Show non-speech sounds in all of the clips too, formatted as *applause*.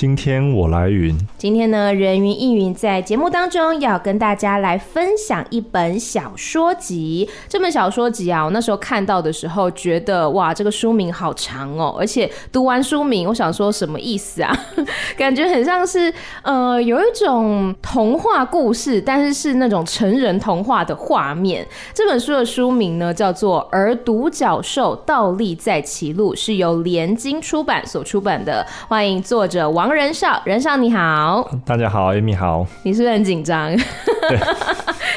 今天我来云。今天呢，人云亦云在节目当中要跟大家来分享一本小说集。这本小说集啊，我那时候看到的时候，觉得哇，这个书名好长哦，而且读完书名，我想说什么意思啊？*laughs* 感觉很像是呃，有一种童话故事，但是是那种成人童话的画面。这本书的书名呢，叫做《而独角兽倒立在歧路》，是由联经出版所出版的。欢迎作者王。人少，人少你好，大家好，Amy 好，你是不是很紧张？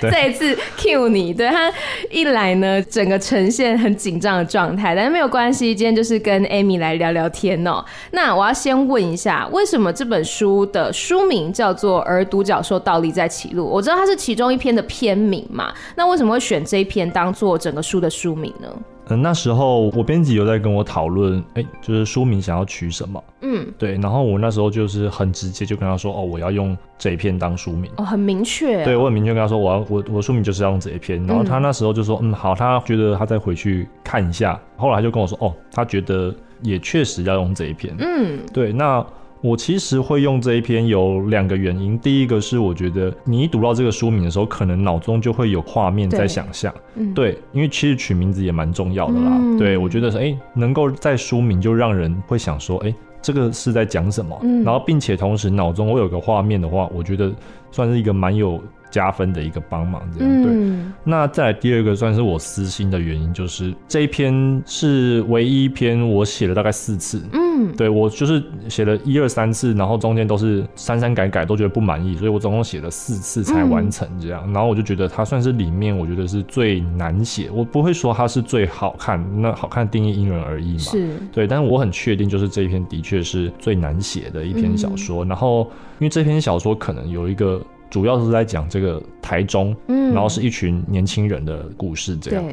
再一次 cue 你，对，他一来呢，整个呈现很紧张的状态，但是没有关系，今天就是跟 Amy 来聊聊天哦。那我要先问一下，为什么这本书的书名叫做《而独角兽倒立在歧路》？我知道它是其中一篇的篇名嘛，那为什么会选这一篇当做整个书的书名呢？嗯，那时候我编辑有在跟我讨论，哎、欸，就是书名想要取什么？嗯，对，然后我那时候就是很直接就跟他说，哦，我要用这一篇当书名，哦，很明确、啊，对我很明确跟他说，我要我我的书名就是要用这一篇，然后他那时候就说，嗯，好，他觉得他再回去看一下，后来他就跟我说，哦，他觉得也确实要用这一篇，嗯，对，那。我其实会用这一篇有两个原因，第一个是我觉得你一读到这个书名的时候，可能脑中就会有画面在想象，对，嗯、对，因为其实取名字也蛮重要的啦。嗯、对，我觉得是哎，能够在书名就让人会想说，哎，这个是在讲什么，嗯、然后并且同时脑中会有个画面的话，我觉得算是一个蛮有。加分的一个帮忙，这样对。嗯、那再来第二个算是我私心的原因，就是这一篇是唯一一篇我写了大概四次。嗯，对，我就是写了一二三次，然后中间都是删删改改，都觉得不满意，所以我总共写了四次才完成这样。嗯、然后我就觉得它算是里面我觉得是最难写，我不会说它是最好看，那好看定义因人而异嘛。是，对，但是我很确定就是这一篇的确是最难写的一篇小说。嗯、然后因为这篇小说可能有一个。主要是在讲这个台中，嗯，然后是一群年轻人的故事，这样。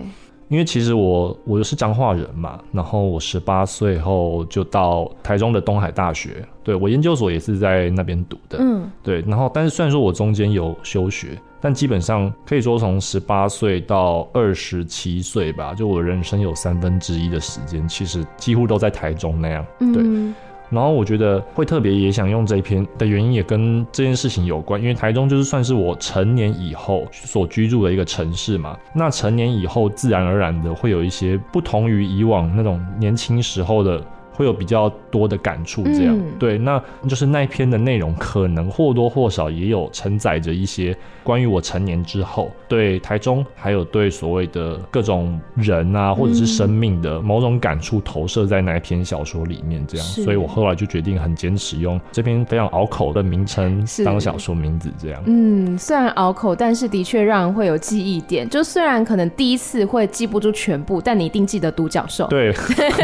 因为其实我我是彰化人嘛，然后我十八岁后就到台中的东海大学，对，我研究所也是在那边读的，嗯，对。然后，但是虽然说我中间有休学，但基本上可以说从十八岁到二十七岁吧，就我人生有三分之一的时间，其实几乎都在台中那样，对。嗯然后我觉得会特别也想用这一篇的原因也跟这件事情有关，因为台中就是算是我成年以后所居住的一个城市嘛。那成年以后自然而然的会有一些不同于以往那种年轻时候的。会有比较多的感触，这样、嗯、对，那就是那一篇的内容，可能或多或少也有承载着一些关于我成年之后对台中，还有对所谓的各种人啊，或者是生命的某种感触投射在那一篇小说里面，这样，所以我后来就决定很坚持用这篇非常拗口的名称当小说名字，这样。嗯，虽然拗口，但是的确让人会有记忆点。就虽然可能第一次会记不住全部，但你一定记得独角兽。对。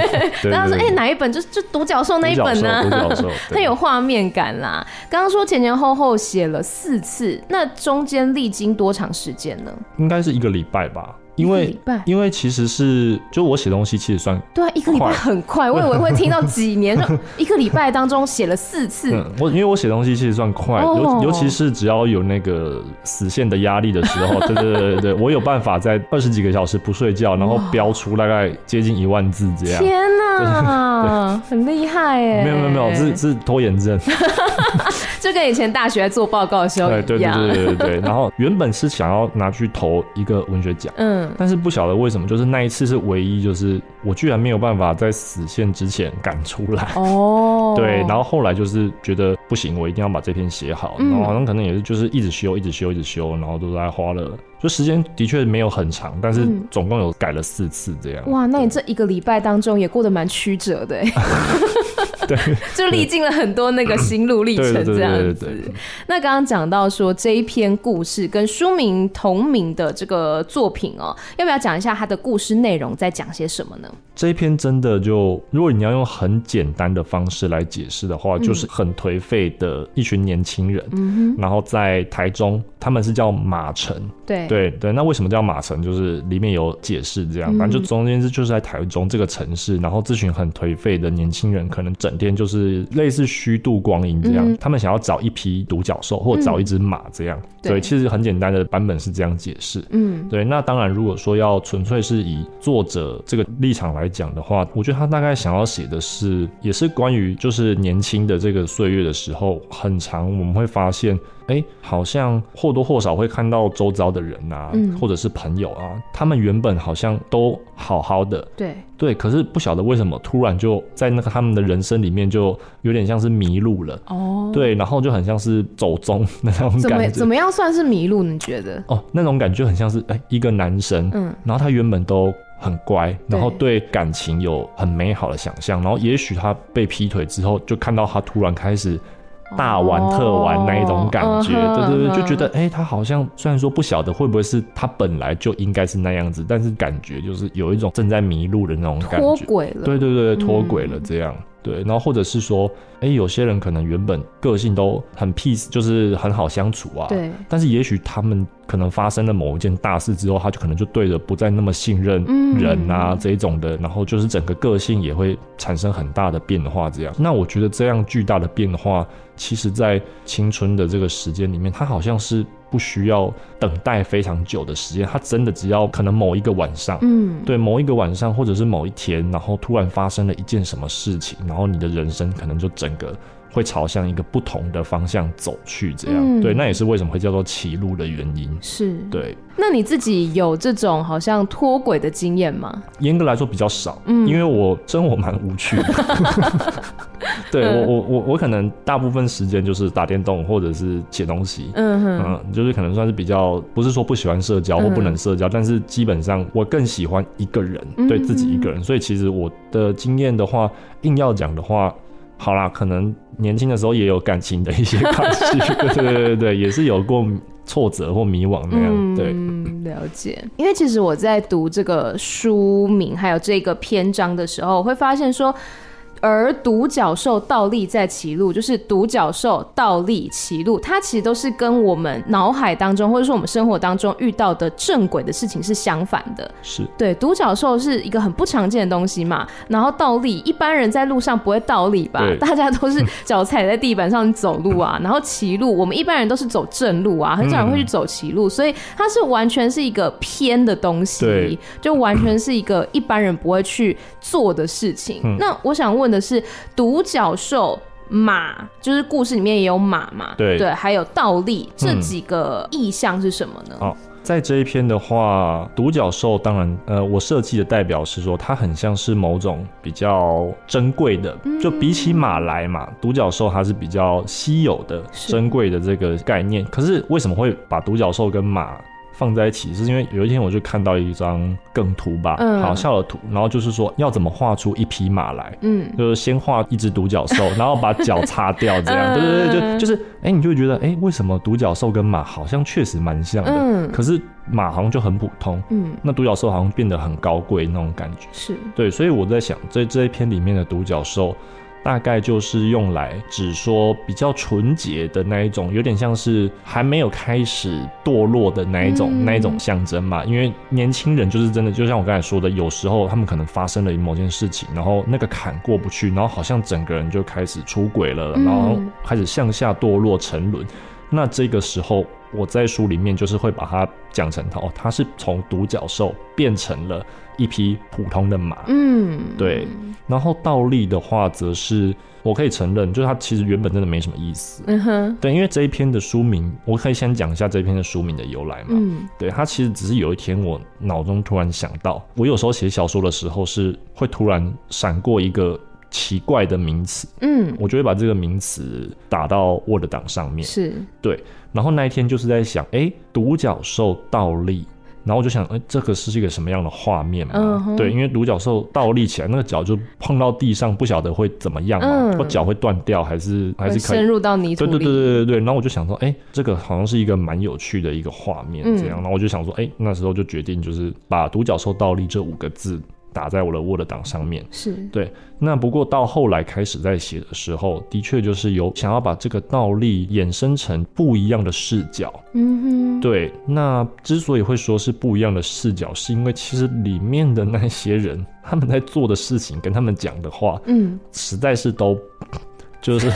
*laughs* 然后说，哎、欸，哪一本？就就独角兽那一本呢，它 *laughs* 有画面感啦。刚刚说前前后后写了四次，那中间历经多长时间呢？应该是一个礼拜吧。因为因为其实是就我写东西其实算对啊，一个礼拜很快，我以为会听到几年，*laughs* 一个礼拜当中写了四次。嗯，我因为我写东西其实算快，尤尤其是只要有那个死线的压力的时候，对对对对对，我有办法在二十几个小时不睡觉，然后标出大概接近一万字这样。天哪，很厉害哎！没有没有没有，是是拖延症。就跟以前大学做报告的时候一样。对对对对对对。然后原本是想要拿去投一个文学奖，嗯。但是不晓得为什么，就是那一次是唯一，就是我居然没有办法在死线之前赶出来哦。*laughs* 对，然后后来就是觉得不行，我一定要把这篇写好。然后好像可能也是就是一直修，一直修，一直修，然后都在花了，就时间的确没有很长，但是总共有改了四次这样。哇，那你这一个礼拜当中也过得蛮曲折的。*laughs* *laughs* 对，*laughs* 就历尽了很多那个心路历程这样子。那刚刚讲到说这一篇故事跟书名同名的这个作品哦，要不要讲一下它的故事内容在讲些什么呢？这一篇真的就，如果你要用很简单的方式来解释的话，就是很颓废的一群年轻人，嗯哼，然后在台中，他们是叫马城，对，对对对，那为什么叫马城？就是里面有解释这样，反正就中间是就是在台中这个城市，然后这群很颓废的年轻人，可能整天就是类似虚度光阴这样，嗯、他们想要找一匹独角兽或找一只马这样。对，其实很简单的版本是这样解释。嗯，对。那当然，如果说要纯粹是以作者这个立场来讲的话，我觉得他大概想要写的是，也是关于就是年轻的这个岁月的时候，很长我们会发现。哎，好像或多或少会看到周遭的人啊，嗯、或者是朋友啊，他们原本好像都好好的，对对，可是不晓得为什么突然就在那个他们的人生里面就有点像是迷路了哦，对，然后就很像是走中的 *laughs* 那种感觉。怎么怎么样算是迷路？你觉得？哦，那种感觉很像是哎，一个男生，嗯，然后他原本都很乖，然后对感情有很美好的想象，然后也许他被劈腿之后，就看到他突然开始。大玩特玩那一种感觉，哦、对对对，就觉得哎、欸，他好像虽然说不晓得会不会是他本来就应该是那样子，但是感觉就是有一种正在迷路的那种感觉，脱轨了，对对对，脱轨了这样。嗯对，然后或者是说，哎，有些人可能原本个性都很 peace，就是很好相处啊。对。但是也许他们可能发生了某一件大事之后，他就可能就对着不再那么信任人啊、嗯、这一种的，然后就是整个个性也会产生很大的变化。这样，那我觉得这样巨大的变化，其实在青春的这个时间里面，他好像是。不需要等待非常久的时间，他真的只要可能某一个晚上，嗯，对，某一个晚上或者是某一天，然后突然发生了一件什么事情，然后你的人生可能就整个会朝向一个不同的方向走去，这样，嗯、对，那也是为什么会叫做歧路的原因。是，对。那你自己有这种好像脱轨的经验吗？严格来说比较少，嗯，因为我生活蛮无趣的。*laughs* 对我我我我可能大部分时间就是打电动或者是写东西，嗯哼嗯，就是可能算是比较不是说不喜欢社交或不能社交，嗯、但是基本上我更喜欢一个人，嗯、对自己一个人。所以其实我的经验的话，硬要讲的话，好啦，可能年轻的时候也有感情的一些关系，*laughs* 对对对对，也是有过挫折或迷惘那样。对，嗯，了解。因为其实我在读这个书名还有这个篇章的时候，我会发现说。而独角兽倒立在歧路，就是独角兽倒立歧路，它其实都是跟我们脑海当中或者说我们生活当中遇到的正轨的事情是相反的。是对，独角兽是一个很不常见的东西嘛，然后倒立，一般人在路上不会倒立吧？对大家都是脚踩在地板上走路啊，*laughs* 然后歧路，我们一般人都是走正路啊，很少人会去走歧路，嗯、所以它是完全是一个偏的东西，就完全是一个一般人不会去做的事情。嗯、那我想问。问的是独角兽、马，就是故事里面也有马嘛？对对，还有倒立这几个意象是什么呢？哦，在这一篇的话，独角兽当然，呃，我设计的代表是说它很像是某种比较珍贵的，就比起马来嘛，独角兽它是比较稀有的、珍贵的这个概念。可是为什么会把独角兽跟马放在一起，是因为有一天我就看到一张梗图吧，嗯、好笑的图，然后就是说要怎么画出一匹马来，嗯，就是先画一只独角兽，然后把脚擦掉，这样，*laughs* 对对对，就就是，哎、欸，你就会觉得，哎、欸，为什么独角兽跟马好像确实蛮像的，嗯，可是马好像就很普通，嗯，那独角兽好像变得很高贵那种感觉，是。对，所以我在想，这这一篇里面的独角兽。大概就是用来指说比较纯洁的那一种，有点像是还没有开始堕落的那一种、嗯、那一种象征嘛。因为年轻人就是真的，就像我刚才说的，有时候他们可能发生了某件事情，然后那个坎过不去，然后好像整个人就开始出轨了，然后开始向下堕落沉沦。那这个时候，我在书里面就是会把它讲成哦，他是从独角兽变成了。一匹普通的马，嗯，对。然后倒立的话，则是我可以承认，就是它其实原本真的没什么意思，嗯哼，对。因为这一篇的书名，我可以先讲一下这一篇的书名的由来嘛，嗯，对。它其实只是有一天我脑中突然想到，我有时候写小说的时候是会突然闪过一个奇怪的名词，嗯，我就会把这个名词打到 Word 档上面，是对。然后那一天就是在想，哎、欸，独角兽倒立。然后我就想，哎、欸，这个是一个什么样的画面嘛？Uh. 对，因为独角兽倒立起来，那个脚就碰到地上，不晓得会怎么样嘛？我脚、uh, 会断掉，还是还是可以深入到泥土里？对对对对对对。然后我就想说，哎、欸，这个好像是一个蛮有趣的一个画面，这样。嗯、然后我就想说，哎、欸，那时候就决定就是把独角兽倒立这五个字打在我的 Word 档上面。是对。那不过到后来开始在写的时候，的确就是有想要把这个倒立衍生成不一样的视角。嗯哼。对。那之所以会说是不一样的视角，是因为其实里面的那些人，他们在做的事情跟他们讲的话，嗯，实在是都。就是，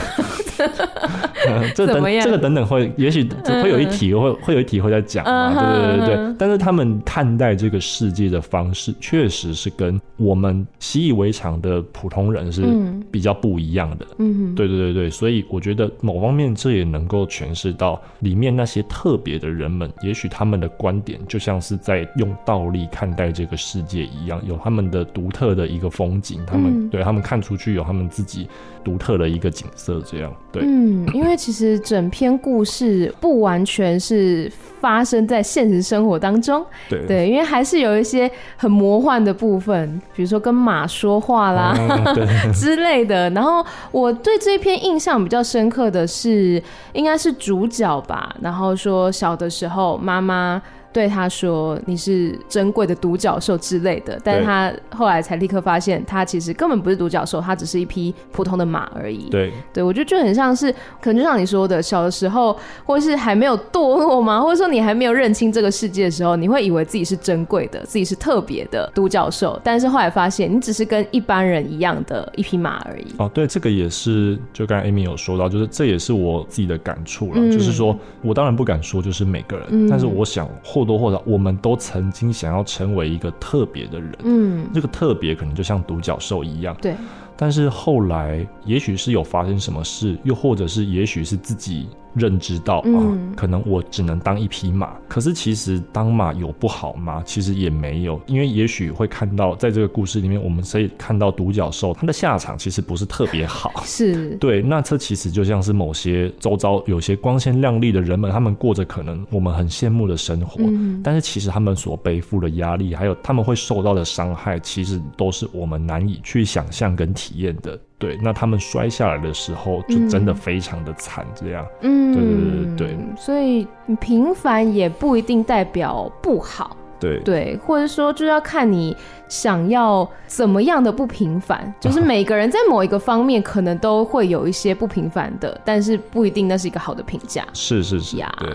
*laughs* *laughs* 这等这个等等会，也许会有一题会会有一题会在讲嘛，对对对对。但是他们看待这个世界的方式，确实是跟我们习以为常的普通人是比较不一样的。嗯，对对对对。所以我觉得某方面这也能够诠释到里面那些特别的人们，也许他们的观点就像是在用倒立看待这个世界一样，有他们的独特的一个风景，他们对他们看出去有他们自己独特的一个景色，这样对。嗯，因为其实整篇故事不完全是发生在现实生活当中，对对，因为还是有一些很魔幻的部分，比如说跟马说话啦、嗯、*laughs* 之类的。然后我对这篇印象比较深刻的是，应该是主角吧。然后说小的时候妈妈。对他说：“你是珍贵的独角兽之类的。”但是他后来才立刻发现，他其实根本不是独角兽，他只是一匹普通的马而已。对，对我觉得就很像是，可能就像你说的，小的时候，或是还没有堕落吗？或者说你还没有认清这个世界的时候，你会以为自己是珍贵的，自己是特别的独角兽。但是后来发现，你只是跟一般人一样的一匹马而已。哦，对，这个也是，就刚才 Amy 有说到，就是这也是我自己的感触了。嗯、就是说我当然不敢说就是每个人，嗯、但是我想。或多或少，我们都曾经想要成为一个特别的人。嗯，这个特别可能就像独角兽一样。对。但是后来，也许是有发生什么事，又或者是也许是自己。认知到、嗯、啊，可能我只能当一匹马。可是其实当马有不好吗？其实也没有，因为也许会看到，在这个故事里面，我们可以看到独角兽它的下场其实不是特别好。*laughs* 是对，那这其实就像是某些周遭有些光鲜亮丽的人们，他们过着可能我们很羡慕的生活，嗯、但是其实他们所背负的压力，还有他们会受到的伤害，其实都是我们难以去想象跟体验的。对，那他们摔下来的时候，就真的非常的惨，这样。嗯，对对对对。所以平凡也不一定代表不好。对对，或者说就要看你想要怎么样的不平凡。就是每个人在某一个方面可能都会有一些不平凡的，但是不一定那是一个好的评价。是是是呀。对。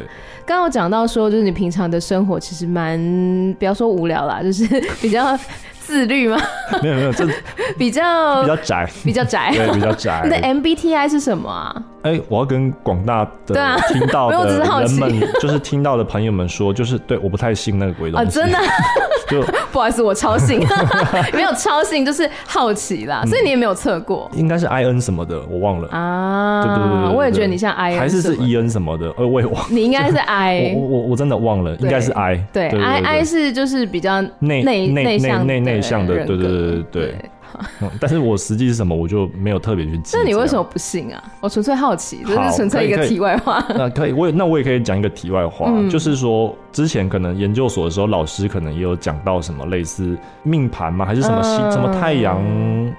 刚刚我讲到说，就是你平常的生活其实蛮，不要说无聊啦，就是比较。自律吗？没有没有，这 *laughs* 比较比较宅，比较宅，对，比较宅。你的 MBTI 是什么啊？哎、欸，我要跟广大的听到的人们，就是听到的朋友们说，就是对，我不太信那个鬼东西。啊，真的？*laughs* 就 *laughs* 不好意思，我超信，*laughs* 没有超信，就是好奇啦。所以你也没有测过？应该是 IN 什么的，我忘了啊。对对对，对，我也觉得你像 I N，还是是 EN 什么的？呃，我也忘。你应该是 *laughs* I，我我我真的忘了，应该是 I。对，I I 是就是比较内内内向内内向的，对对对对对。*laughs* 嗯、但是我实际是什么，我就没有特别去记。那你为什么不信啊？我纯粹好奇，这是纯粹一个题外话。那可以，我也那我也可以讲一个题外话，嗯、就是说之前可能研究所的时候，老师可能也有讲到什么类似命盘吗？还是什么星、嗯、什么太阳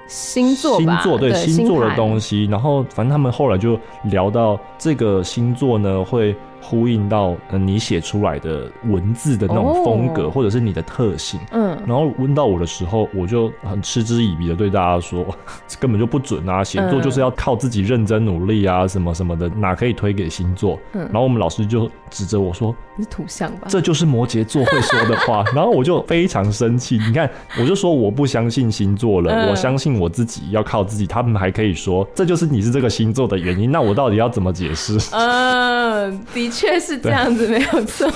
星座星座对，对星座的东西。然后反正他们后来就聊到这个星座呢会。呼应到你写出来的文字的那种风格，或者是你的特性，嗯，然后问到我的时候，我就很嗤之以鼻的对大家说，*laughs* 根本就不准啊，写作就是要靠自己认真努力啊，什么什么的，哪可以推给星座？嗯，然后我们老师就指着我说：“你是土象吧？”这就是摩羯座会说的话。然后我就非常生气，你看，我就说我不相信星座了，我相信我自己，要靠自己。他们还可以说这就是你是这个星座的原因，那我到底要怎么解释？嗯，的确是这样子，没有错。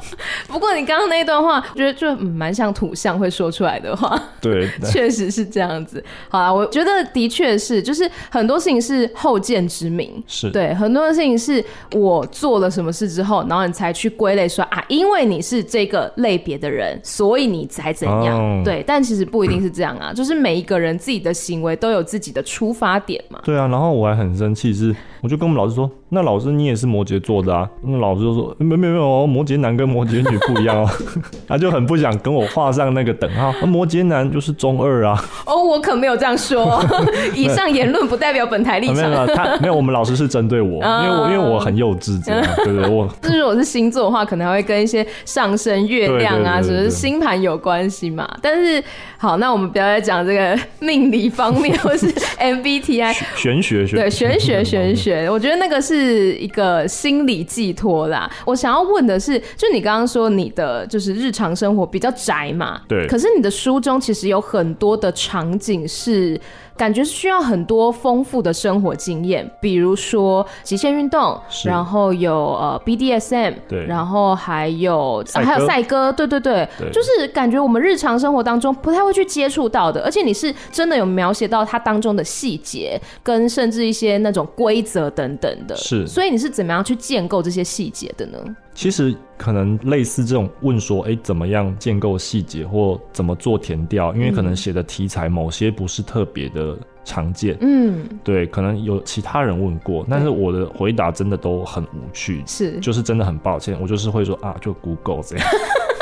*laughs* 不过你刚刚那一段话，觉得就蛮像土象会说出来的话。*laughs* 对，确实是这样子。好啦，我觉得的确是，就是很多事情是后见之明。是对，很多的事情是我做了什么事之后，然后你才去归类说啊，因为你是这个类别的人，所以你才怎样。哦、对，但其实不一定是这样啊，就是每一个人自己的行为都有自己的出发点嘛。对啊，然后我还很生气，是我就跟我们老师说。那老师你也是摩羯座的啊？那老师就说没没没有，摩羯男跟摩羯女不一样哦。*laughs* 他就很不想跟我画上那个等号，摩羯男就是中二啊。哦，我可没有这样说，*laughs* 以上言论不代表本台立场。没有他没有，我们老师是针对我，*laughs* 因为我因为我很幼稚这样，对不对？我就是如果是星座的话，可能还会跟一些上升、月亮啊，什么星盘有关系嘛。但是好，那我们不要再讲这个命理方面，或是 MBTI 玄学，学，对玄学玄学，我觉得那个是一个心理寄托啦。我想要问的是，就你刚刚说你的就是日常生活比较宅嘛，对，可是你的书中其实有很多的场景是。感觉是需要很多丰富的生活经验，比如说极限运动，然后有呃 BDSM，对，然后还有、啊、还有赛鸽，对对对，对，就是感觉我们日常生活当中不太会去接触到的，而且你是真的有描写到它当中的细节，跟甚至一些那种规则等等的，是，所以你是怎么样去建构这些细节的呢？其实可能类似这种问说，哎，怎么样建构细节或怎么做填调？因为可能写的题材某些不是特别的常见，嗯，对，可能有其他人问过，但是我的回答真的都很无趣，是，就是真的很抱歉，我就是会说啊，就 Google 这样。*laughs*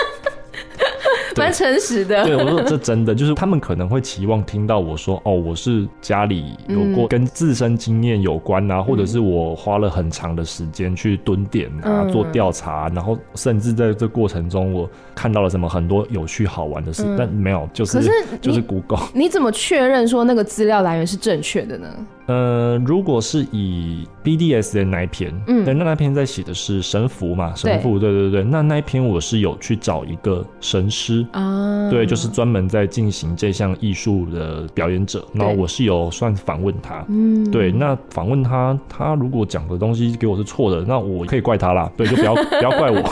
蛮诚实的，对，我说这真的就是他们可能会期望听到我说哦，我是家里有过跟自身经验有关啊、嗯，或者是我花了很长的时间去蹲点啊、嗯、做调查，然后甚至在这过程中我看到了什么很多有趣好玩的事，嗯、但没有，就是就是 Google，你怎么确认说那个资料来源是正确的呢？呃，如果是以 BDS 的那一篇，嗯，对，那那篇在写的是神符嘛，神符，对对对，那那一篇我是有去找一个神师啊，对，就是专门在进行这项艺术的表演者，然后我是有算访问他，嗯，对，那访问他，他如果讲的东西给我是错的，那我可以怪他啦，对，就不要 *laughs* 不要怪我。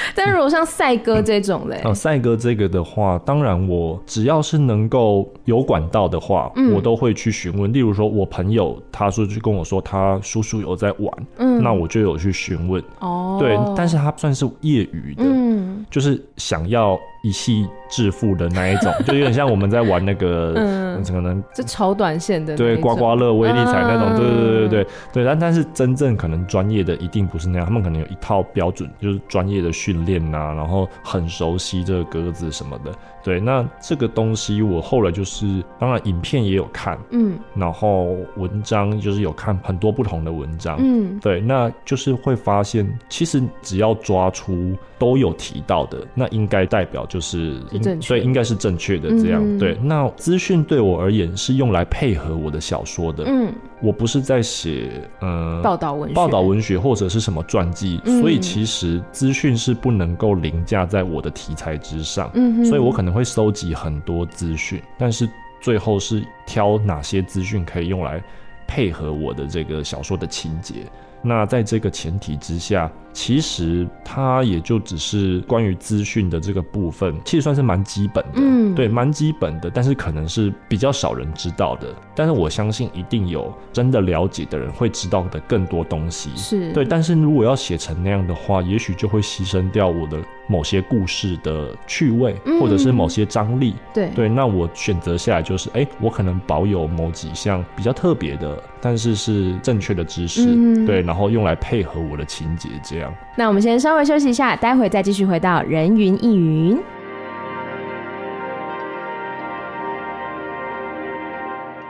*laughs* 但如果像赛哥这种嘞，啊，赛哥这个的话，当然我只要是能够有管道的话，嗯，我都会去询问。例如说，我朋友他说就跟我说他叔叔有在玩，嗯，那我就有去询问。哦，对，但是他算是业余的，嗯，就是想要。一夕致富的那一种，*laughs* 就有点像我们在玩那个，嗯，可能就超短线的，对，刮刮乐、威力彩那种，对对对对对对。但但是真正可能专业的一定不是那样，他们可能有一套标准，就是专业的训练呐，然后很熟悉这个格子什么的。对，那这个东西我后来就是，当然影片也有看，嗯，然后文章就是有看很多不同的文章，嗯，对，那就是会发现，其实只要抓出都有提到的，那应该代表就是，所以应该是正确的这样，嗯，对。那资讯对我而言是用来配合我的小说的，嗯。我不是在写呃报道文学、报道文学或者是什么传记，嗯，所以其实资讯是不能够凌驾在我的题材之上，嗯，所以我可能会收集很多资讯，但是最后是挑哪些资讯可以用来配合我的这个小说的情节。那在这个前提之下，其实它也就只是关于资讯的这个部分，其实算是蛮基本的，嗯，对，蛮基本的，但是可能是比较少人知道的。但是我相信一定有真的了解的人会知道的更多东西，是对。但是如果要写成那样的话，也许就会牺牲掉我的某些故事的趣味，嗯，或者是某些张力。对对，那我选择下来就是，哎，我可能保有某几项比较特别的，但是是正确的知识，嗯，对，然后用来配合我的情节，这样。那我们先稍微休息一下，待会再继续回到人云亦云。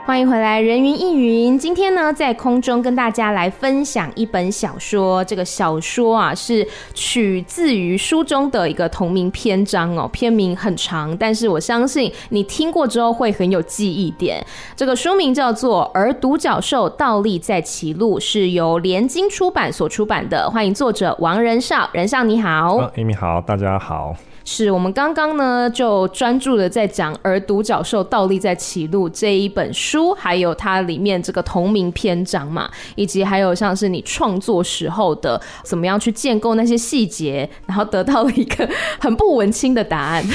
欢迎回来，人云亦云。今天呢，在空中跟大家来分享一本小说。这个小说啊，是取自于书中的一个同名篇章哦。篇名很长，但是我相信你听过之后会很有记忆点。这个书名叫做《而独角兽倒立在歧路》，是由联经出版所出版的。欢迎作者王仁少，仁少你好。，Amy 好，大家好。是我们刚刚呢，就专注的在讲《而独角兽倒立在歧路》这一本书，还有它里面这个同名篇章嘛，以及还有像是你创作时候的怎么样去建构那些细节，然后得到了一个很不文青的答案。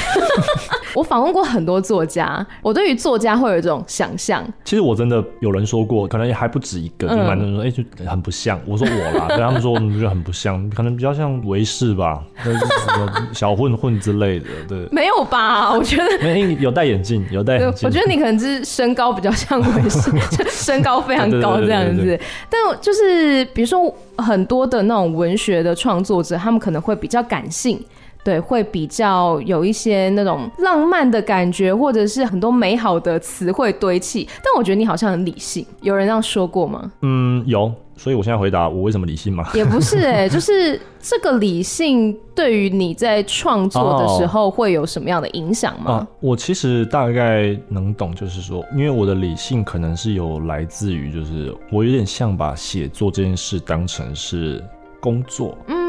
*laughs* 我访问过很多作家，我对于作家会有一种想象。其实我真的有人说过，可能也还不止一个，就蛮多人说，哎、欸，就很不像。我说我啦，*laughs* 跟他们说我们就很不像，可能比较像维士吧，就是什么小混混之类的。对，没有吧？我觉得没有戴眼镜，有戴眼镜。我觉得你可能是身高比较像维士，*laughs* 身高非常高这样子。但就是比如说很多的那种文学的创作者，他们可能会比较感性。对，会比较有一些那种浪漫的感觉，或者是很多美好的词汇堆砌。但我觉得你好像很理性，有人这样说过吗？嗯，有。所以我现在回答我为什么理性吗？也不是哎、欸，*laughs* 就是这个理性对于你在创作的时候会有什么样的影响吗、啊？我其实大概能懂，就是说，因为我的理性可能是有来自于，就是我有点像把写作这件事当成是工作。嗯。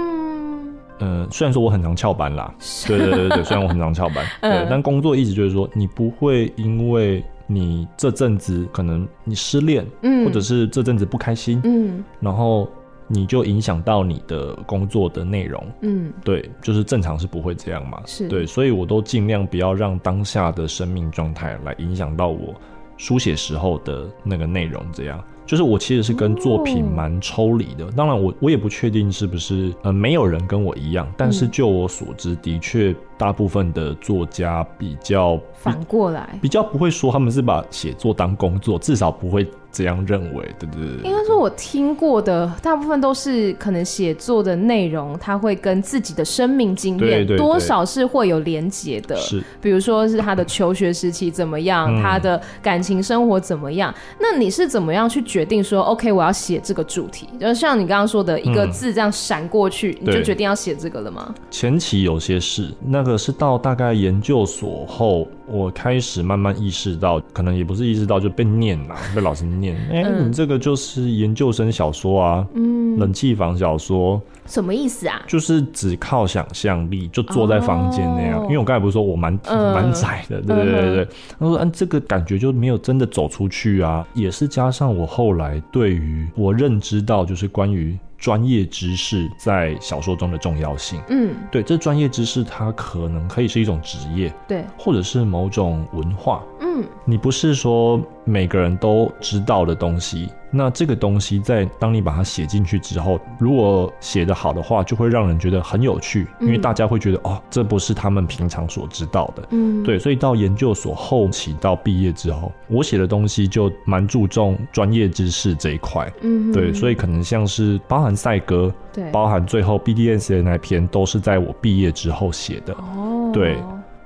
呃，虽然说我很常翘班啦，*laughs* 对对对对，虽然我很常翘班，对，但工作意思就是说，你不会因为你这阵子可能你失恋，嗯，或者是这阵子不开心，嗯，然后你就影响到你的工作的内容，嗯，对，就是正常是不会这样嘛，是。对，所以我都尽量不要让当下的生命状态来影响到我书写时候的那个内容，这样。就是我其实是跟作品蛮抽离的，当然我我也不确定是不是呃没有人跟我一样，但是就我所知，的确大部分的作家比较反过来，比较不会说他们是把写作当工作，至少不会。这样认为，对不对？应该说，我听过的大部分都是可能写作的内容，它会跟自己的生命经验多少是会有连结的。是，比如说是他的求学时期怎么样，嗯、他的感情生活怎么样。那你是怎么样去决定说，OK，我要写这个主题？就像你刚刚说的一个字这样闪过去，嗯、你就决定要写这个了吗？前期有些事，那个是到大概研究所后，我开始慢慢意识到，可能也不是意识到，就被念了，被老师念。哎、欸，你这个就是研究生小说啊，嗯，冷气房小说，什么意思啊？就是只靠想象力就坐在房间那样。哦、因为我刚才不是说我蛮蛮窄的，对对对对。他说，嗯，这个感觉就没有真的走出去啊，也是加上我后来对于我认知到，就是关于。专业知识在小说中的重要性，嗯，对，这专业知识它可能可以是一种职业，对，或者是某种文化，嗯，你不是说每个人都知道的东西。那这个东西在当你把它写进去之后，如果写得好的话，就会让人觉得很有趣，因为大家会觉得哦，这不是他们平常所知道的。嗯，对，所以到研究所后期到毕业之后，我写的东西就蛮注重专业知识这一块。嗯，对，所以可能像是包含赛格，对，包含最后 BDSA 的那篇，都是在我毕业之后写的。哦，对，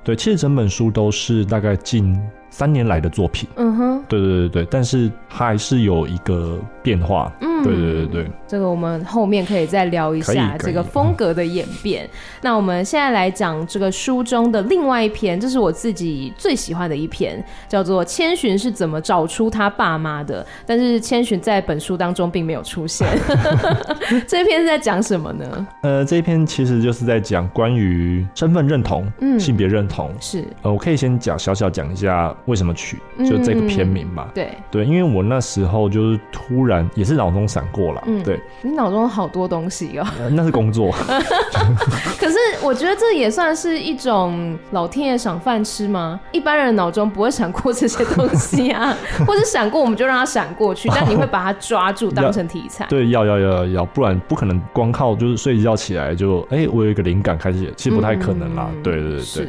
对，其实整本书都是大概近。三年来的作品，嗯哼，对对对对，但是还是有一个变化，嗯，对对对对，这个我们后面可以再聊一下这个风格的演变。那我们现在来讲这个书中的另外一篇，这是我自己最喜欢的一篇，叫做《千寻是怎么找出他爸妈的》，但是千寻在本书当中并没有出现。*laughs* *laughs* 这一篇是在讲什么呢？呃，这一篇其实就是在讲关于身份认同、嗯，性别认同，是，呃，我可以先讲小小讲一下。为什么取就这个片名嘛？嗯、对对，因为我那时候就是突然也是脑中闪过了。嗯，对，你脑中好多东西哦、呃。那是工作。*laughs* 可是我觉得这也算是一种老天爷赏饭吃吗？一般人脑中不会闪过这些东西啊，*laughs* 或者闪过我们就让它闪过去，*laughs* 但你会把它抓住当成题材。对，要要要要，不然不可能光靠就是睡一觉起来就哎、欸，我有一个灵感开始写，其实不太可能啦。嗯、对对对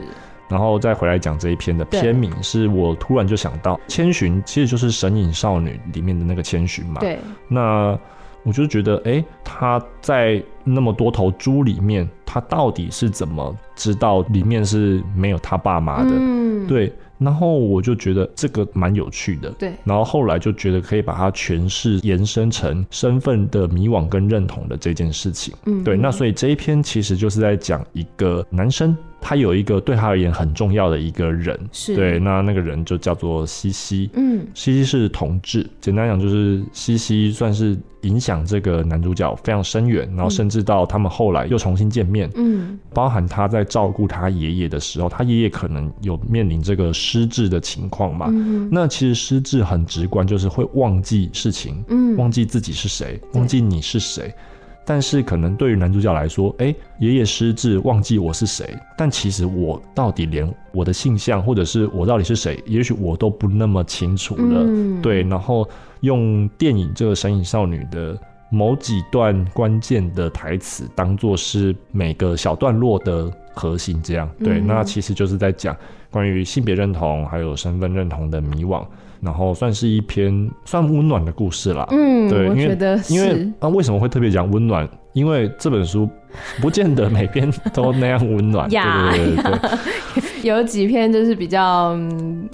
然后再回来讲这一篇的片名，是我突然就想到，千寻其实就是《神隐少女》里面的那个千寻嘛。对。那我就觉得，哎，他在那么多头猪里面，他到底是怎么知道里面是没有他爸妈的？嗯。对。然后我就觉得这个蛮有趣的。对。然后后来就觉得可以把它诠释延伸成身份的迷惘跟认同的这件事情。嗯。对。那所以这一篇其实就是在讲一个男生。他有一个对他而言很重要的一个人，是。对，那那个人就叫做西西，嗯，西西是同志，简单讲就是西西算是影响这个男主角非常深远，然后甚至到他们后来又重新见面，嗯，包含他在照顾他爷爷的时候，他爷爷可能有面临这个失智的情况嘛，嗯，那其实失智很直观，就是会忘记事情，嗯，忘记自己是谁，忘记你是谁。但是可能对于男主角来说，哎，爷爷失智，忘记我是谁。但其实我到底连我的性向，或者是我到底是谁，也许我都不那么清楚了。嗯、对，然后用电影这个《神隐少女》的某几段关键的台词，当做是每个小段落的核心，这样。对，嗯、那其实就是在讲关于性别认同还有身份认同的迷惘。然后算是一篇算温暖的故事啦。嗯，对，因为觉得因为啊，为什么会特别讲温暖？因为这本书不见得每篇都那样温暖。*laughs* 呀，对对对对，有几篇就是比较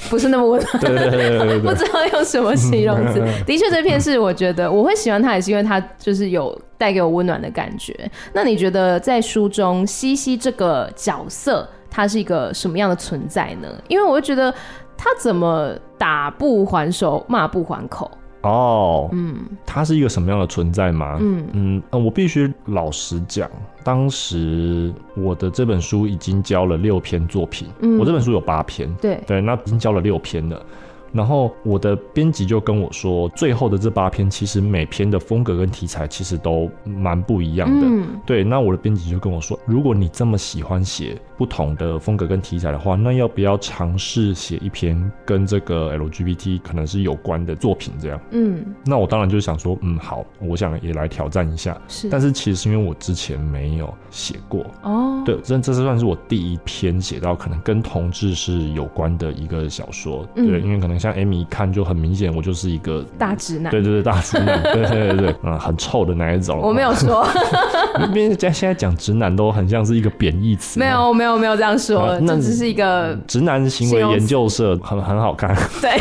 不是那么温暖。*laughs* 对对对对对，不知道用什么形容词。的确，这篇是我觉得我会喜欢它，也是因为它就是有带给我温暖的感觉。那你觉得在书中西西这个角色，它是一个什么样的存在呢？因为我会觉得。他怎么打不还手，骂不还口？哦，嗯，他是一个什么样的存在吗？嗯嗯，我必须老实讲，当时我的这本书已经交了六篇作品，嗯，我这本书有八篇，对对，那已经交了六篇了。然后我的编辑就跟我说，最后的这八篇其实每篇的风格跟题材其实都蛮不一样的。嗯、对，那我的编辑就跟我说，如果你这么喜欢写不同的风格跟题材的话，那要不要尝试写一篇跟这个 LGBT 可能是有关的作品？这样。嗯。那我当然就想说，嗯，好，我想也来挑战一下。是。但是其实是因为我之前没有写过。哦。对，这这是算是我第一篇写到可能跟同志是有关的一个小说。嗯、对，因为可能。像 Amy 一看就很明显，我就是一个大直男。对对对，大直男。*laughs* 对对对对，嗯，很臭的那一种。我没有说，*laughs* 因为现在讲直男都很像是一个贬义词。没有，没有，没有这样说。那只是一个直男行为研究社，很很好看。*laughs* 对，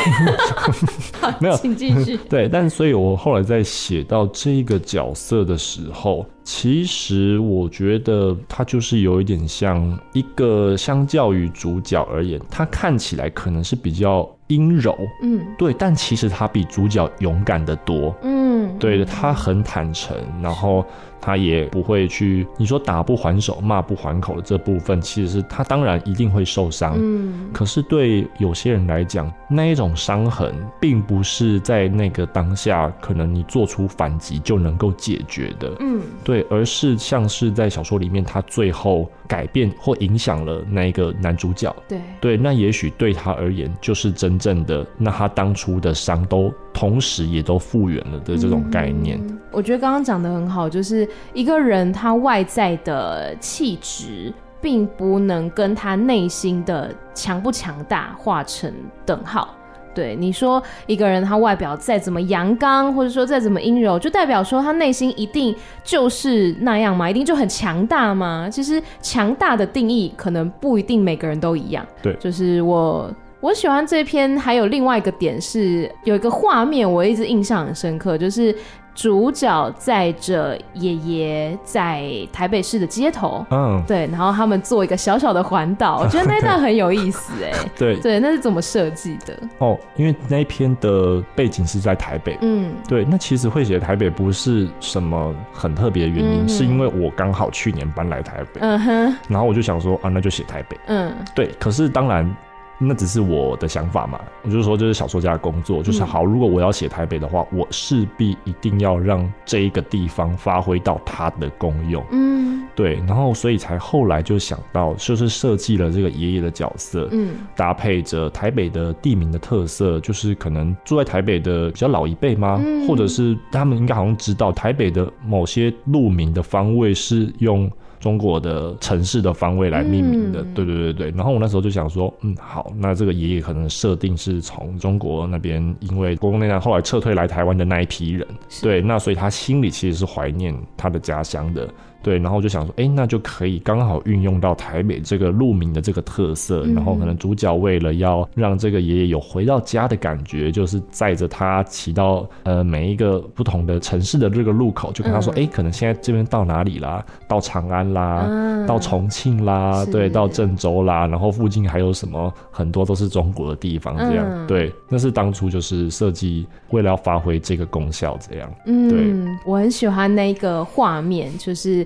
没有，请继续。对，但所以我后来在写到这个角色的时候。其实我觉得他就是有一点像一个，相较于主角而言，他看起来可能是比较阴柔，嗯，对，但其实他比主角勇敢的多，嗯，对的，他很坦诚，然后。他也不会去，你说打不还手、骂不还口的这部分，其实是他当然一定会受伤。嗯，可是对有些人来讲，那一种伤痕，并不是在那个当下可能你做出反击就能够解决的。嗯，对，而是像是在小说里面，他最后改变或影响了那一个男主角。对，对，那也许对他而言，就是真正的那他当初的伤都同时也都复原了的这种概念。嗯，我觉得刚刚讲的很好，就是。一个人他外在的气质，并不能跟他内心的强不强大画成等号。对，你说一个人他外表再怎么阳刚，或者说再怎么阴柔，就代表说他内心一定就是那样吗？一定就很强大吗？其实强大的定义可能不一定每个人都一样。对，就是我我喜欢这篇，还有另外一个点是有一个画面，我一直印象很深刻，就是。主角载着爷爷在台北市的街头，嗯，对，然后他们做一个小小的环岛，*laughs* 我觉得那段很有意思，哎，对。对，那是怎么设计的？哦，因为那一篇的背景是在台北，嗯，对，那其实会写台北不是什么很特别的原因，嗯、是因为我刚好去年搬来台北，嗯哼，然后我就想说啊，那就写台北，嗯，对，可是当然。那只是我的想法嘛，我就是说，这是小说家的工作，就是好。如果我要写台北的话，我势必一定要让这一个地方发挥到它的功用。嗯，对，然后所以才后来就想到，就是设计了这个爷爷的角色，嗯，搭配着台北的地名的特色，就是可能住在台北的比较老一辈吗？或者是他们应该好像知道台北的某些路名的方位是用。中国的城市的方位来命名的，嗯、对对对对。然后我那时候就想说，嗯，好，那这个爷爷可能设定是从中国那边，因为国共内战后来撤退来台湾的那一批人，对，那所以他心里其实是怀念他的家乡的。对，然后我就想说，哎，那就可以刚好运用到台北这个路名的这个特色，嗯、然后可能主角为了要让这个爷爷有回到家的感觉，就是载着他骑到呃每一个不同的城市的这个路口，就跟他说，哎、嗯，可能现在这边到哪里啦？到长安啦，嗯、到重庆啦，对，到郑州啦，然后附近还有什么很多都是中国的地方，这样，嗯、对，那是当初就是设计为了要发挥这个功效，这样，嗯，对，我很喜欢那个画面，就是。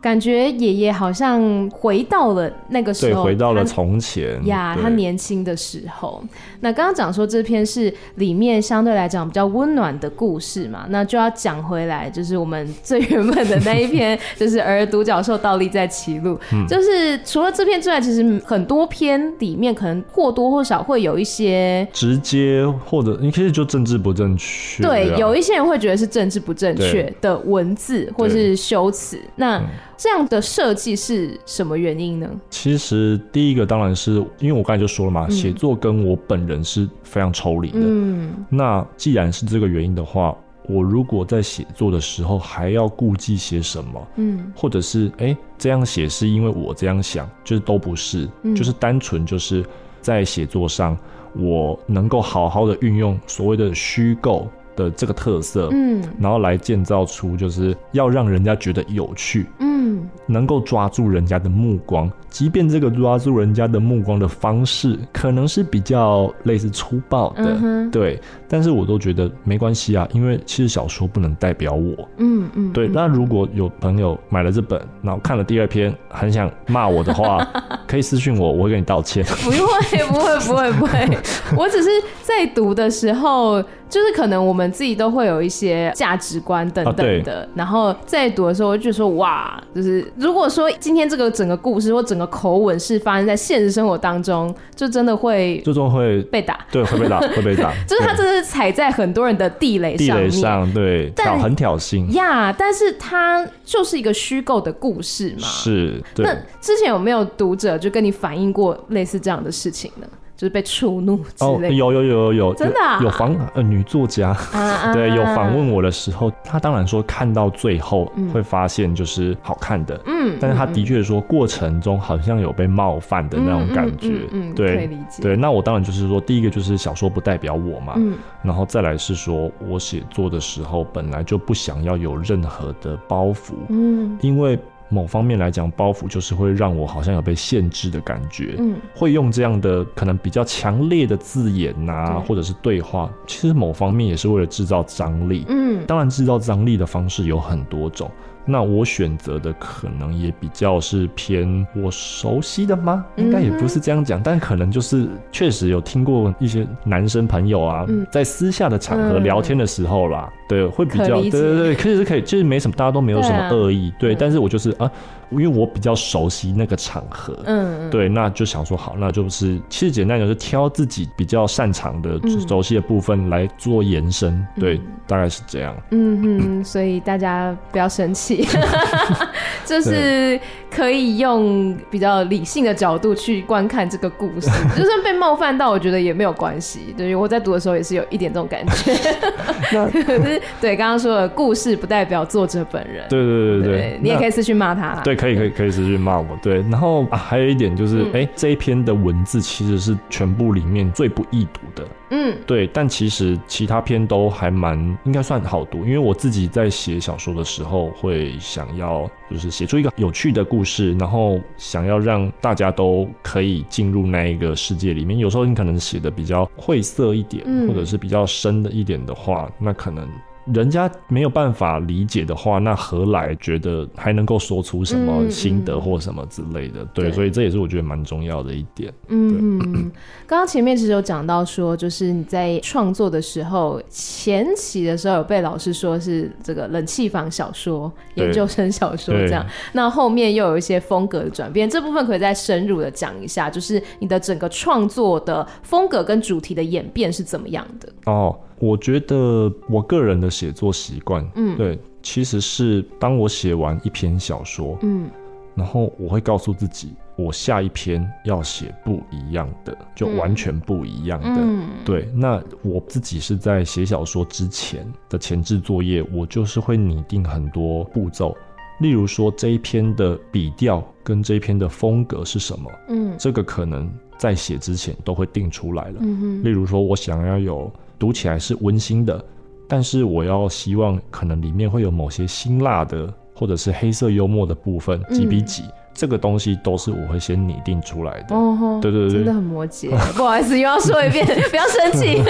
感觉爷爷好像回到了那个时候，对，回到了从前呀，他年轻的时候。那刚刚讲说这篇是里面相对来讲比较温暖的故事嘛，那就要讲回来，就是我们最原本的那一篇，*laughs* 就是《而独角兽倒立在歧路》，嗯，就是除了这篇之外，其实很多篇里面可能或多或少会有一些直接或者你可以就政治不正确，对，有一些人会觉得是政治不正确的文字或是修辞，那这样的设计是什么原因呢？其实第一个当然是因为我刚才就说了嘛，写、嗯、作跟我本人是非常抽离的。嗯，那既然是这个原因的话，我如果在写作的时候还要顾忌些什么？嗯，或者是哎、欸、这样写是因为我这样想，就是都不是，嗯、就是单纯就是在写作上我能够好好的运用所谓的虚构。的这个特色，嗯，然后来建造出就是要让人家觉得有趣，嗯，能够抓住人家的目光，即便这个抓住人家的目光的方式可能是比较类似粗暴的，嗯，对，但是我都觉得没关系啊，因为其实小说不能代表我，嗯嗯，对。那如果有朋友买了这本，然后看了第二篇，很想骂我的话，*laughs* 可以私信我，我会跟你道歉。不会，不会，不会，不会，我只是在读的时候。就是可能我们自己都会有一些价值观等等的，啊、然后在读的时候我就说哇，就是如果说今天这个整个故事或整个口吻是发生在现实生活当中，就真的会最终会被打，对，会被打，会被打。*laughs* 就是他真的是踩在很多人的地雷上面，地雷上，对，挑很挑衅呀。但是他就是一个虚构的故事嘛，是。对。那之前有没有读者就跟你反映过类似这样的事情呢？就是被触怒之类的。哦，有有有有有，真的啊？有访呃女作家，啊、对，有访问我的时候，她当然说看到最后会发现就是好看的，嗯，但是她的确说过程中好像有被冒犯的那种感觉，嗯，嗯，嗯，对，可以理解，对，那我当然就是说，第一个就是小说不代表我嘛，嗯，然后再来是说我写作的时候本来就不想要有任何的包袱，嗯，因为。某方面来讲，包袱就是会让我好像有被限制的感觉。嗯，会用这样的可能比较强烈的字眼呐、啊，或者是对话，其实某方面也是为了制造张力。嗯，当然制造张力的方式有很多种。那我选择的可能也比较是偏我熟悉的吗？应该也不是这样讲，但可能就是确实有听过一些男生朋友啊，在私下的场合聊天的时候啦，对，会比较对对对，可以是可以，其实没什么，大家都没有什么恶意，对，但是我就是啊。因为我比较熟悉那个场合，嗯，对，那就想说好，那就是其实简单讲，就是挑自己比较擅长的、熟悉的部分来做延伸，嗯、对，大概是这样。嗯嗯，所以大家不要生气，*laughs* 就是可以用比较理性的角度去观看这个故事，*laughs* 就算被冒犯到，我觉得也没有关系。对，我在读的时候也是有一点这种感觉。可 *laughs* 是，对，刚刚说的故事不代表作者本人。对对对对，对你也可以私讯骂他。对。可以可以可以持续骂我，对，然后啊，还有一点就是，哎、嗯欸，这一篇的文字其实是全部里面最不易读的，嗯，对，但其实其他篇都还蛮应该算好读，因为我自己在写小说的时候，会想要就是写出一个有趣的故事，然后想要让大家都可以进入那一个世界里面。有时候你可能写的比较晦涩一点，嗯、或者是比较深的一点的话，那可能。人家没有办法理解的话，那何来觉得还能够说出什么心得或什么之类的？嗯嗯、对，对，所以这也是我觉得蛮重要的一点。嗯嗯，刚刚前面其实有讲到说，就是你在创作的时候，前期的时候有被老师说是这个冷气房小说、研究生小说这样，那后面又有一些风格的转变，这部分可以再深入的讲一下，就是你的整个创作的风格跟主题的演变是怎么样的？哦。我觉得我个人的写作习惯，嗯，对，其实是当我写完一篇小说，嗯，然后我会告诉自己，我下一篇要写不一样的，就完全不一样的，嗯，对。那我自己是在写小说之前的前置作业，我就是会拟定很多步骤，例如说这一篇的笔调跟这一篇的风格是什么，嗯，这个可能在写之前都会定出来了，嗯哼，例如说我想要有。读起来是温馨的，但是我要希望可能里面会有某些辛辣的，或者是黑色幽默的部分，几比几，嗯、这个东西都是我会先拟定出来的。哦对对，真的很摩羯，*laughs* 不好意思又要说一遍，*laughs* 不要生气。